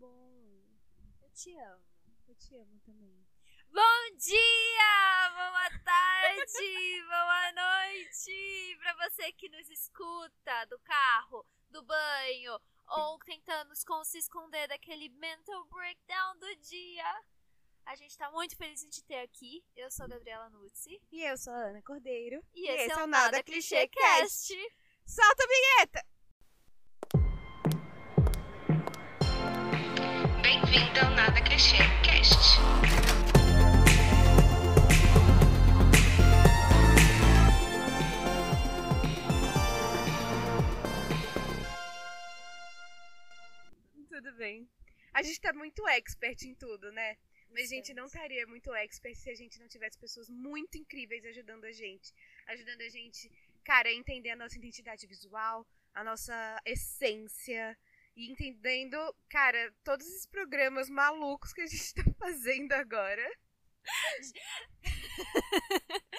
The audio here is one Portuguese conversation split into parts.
bom. Eu te amo. Eu te amo também. Bom dia, boa tarde, boa noite para você que nos escuta do carro, do banho ou tentando se esconder daquele mental breakdown do dia. A gente tá muito feliz de te ter aqui. Eu sou a Gabriela Nuzzi. E eu sou a Ana Cordeiro. E, e esse, é o Nada Clichê Cast. Solta a vinheta! Bem. A gente tá muito expert em tudo, né? Mas a gente não estaria muito expert se a gente não tivesse pessoas muito incríveis ajudando a gente. Ajudando a gente, cara, a entender a nossa identidade visual, a nossa essência. E entendendo, cara, todos esses programas malucos que a gente tá fazendo agora.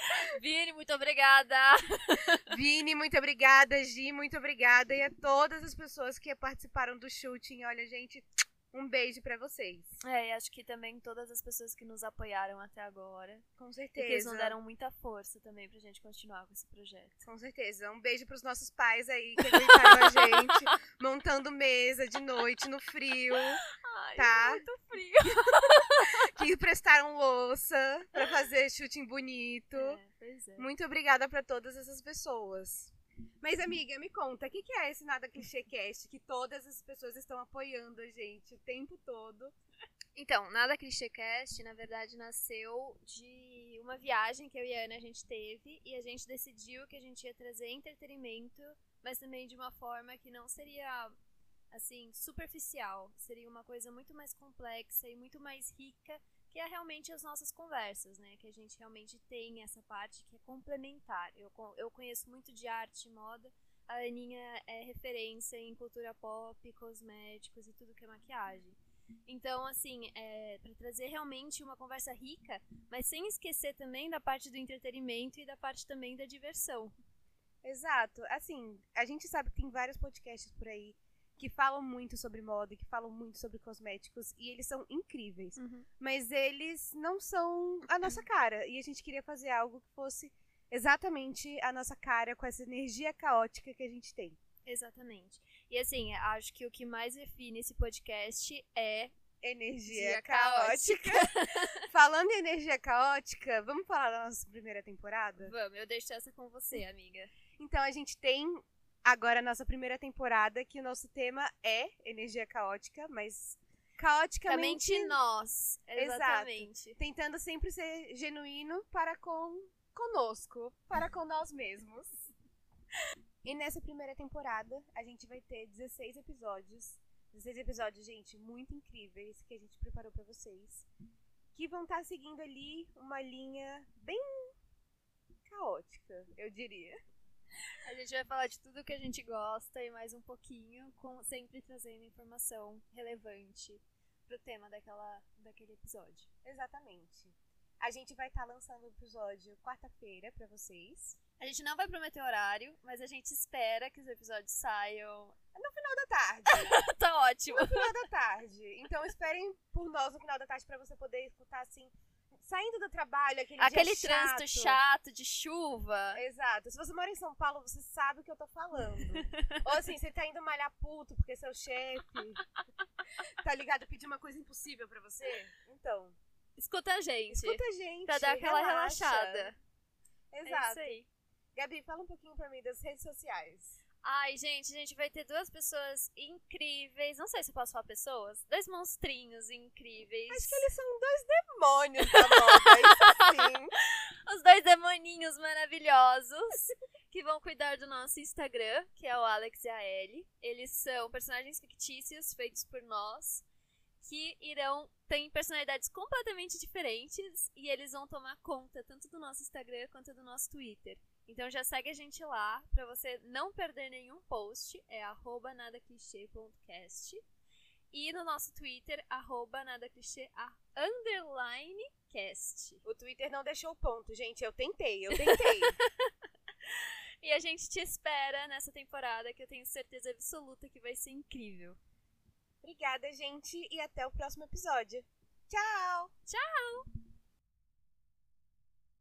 Muito obrigada. Vini, muito obrigada. Gi, muito obrigada. E a todas as pessoas que participaram do shooting. Olha, gente, um beijo para vocês. É, e acho que também todas as pessoas que nos apoiaram até agora. Com certeza. Que eles nos deram muita força também pra gente continuar com esse projeto. Com certeza. Um beijo pros nossos pais aí que aguentaram a gente, montando mesa de noite no frio. Ai, tá? muito frio. que prestaram louça pra fazer shooting bonito. É, pois é. Muito obrigada para todas essas pessoas. Mas, amiga, me conta, o que, que é esse Nada Clichê Cast que todas as pessoas estão apoiando a gente o tempo todo? Então, Nada Clichê Cast, na verdade, nasceu de uma viagem que eu e a Ana a gente teve e a gente decidiu que a gente ia trazer entretenimento, mas também de uma forma que não seria assim superficial, seria uma coisa muito mais complexa e muito mais rica que é realmente as nossas conversas, né? Que a gente realmente tem essa parte que é complementar. Eu, eu conheço muito de arte e moda. A Aninha é referência em cultura pop, cosméticos e tudo que é maquiagem. Então, assim, é, para trazer realmente uma conversa rica, mas sem esquecer também da parte do entretenimento e da parte também da diversão. Exato. Assim, a gente sabe que tem vários podcasts por aí que falam muito sobre moda, que falam muito sobre cosméticos, e eles são incríveis. Uhum. Mas eles não são a nossa cara. E a gente queria fazer algo que fosse exatamente a nossa cara, com essa energia caótica que a gente tem. Exatamente. E assim, acho que o que mais define esse podcast é energia caótica. Falando em energia caótica, vamos falar da nossa primeira temporada? Vamos, eu deixo essa com você, amiga. Então a gente tem agora a nossa primeira temporada, que o nosso tema é energia caótica, mas caoticamente nós. Exatamente. Exato. Tentando sempre ser genuíno para com conosco, para com nós mesmos. E nessa primeira temporada, a gente vai ter 16 episódios. 16 episódios, gente, muito incríveis que a gente preparou para vocês. Que vão estar tá seguindo ali uma linha bem caótica, eu diria. A gente vai falar de tudo que a gente gosta e mais um pouquinho, com, sempre trazendo informação relevante pro tema daquela, daquele episódio. Exatamente. A gente vai estar tá lançando o episódio quarta-feira para vocês. A gente não vai prometer horário, mas a gente espera que os episódios saiam no final da tarde. tá ótimo. No final da tarde. Então esperem por nós no final da tarde para você poder escutar assim saindo do trabalho, aquele Aquele dia trânsito chato. chato de chuva. Exato. Se você mora em São Paulo, você sabe o que eu tô falando. Ou assim, você tá indo malhar puto porque seu chefe tá ligado pedir uma coisa impossível para você. Então, escuta a gente. Escuta a gente. Pra dar aquela relaxa. relaxada. Exato. É isso aí. Gabi, fala um pouquinho pra mim das redes sociais. Ai, gente, a gente vai ter duas pessoas incríveis. Não sei se eu posso falar pessoas. Dois monstrinhos incríveis. Acho que eles são dois demônios da moda, isso sim. Os dois demoninhos maravilhosos que vão cuidar do nosso Instagram, que é o Alex e a Ellie. Eles são personagens fictícios feitos por nós que irão ter personalidades completamente diferentes e eles vão tomar conta tanto do nosso Instagram quanto do nosso Twitter. Então já segue a gente lá para você não perder nenhum post, é nadaclichê.cast. E no nosso Twitter, arroba nadaclichê, underline cast. O Twitter não deixou ponto, gente. Eu tentei, eu tentei. e a gente te espera nessa temporada que eu tenho certeza absoluta que vai ser incrível. Obrigada, gente, e até o próximo episódio. Tchau! Tchau!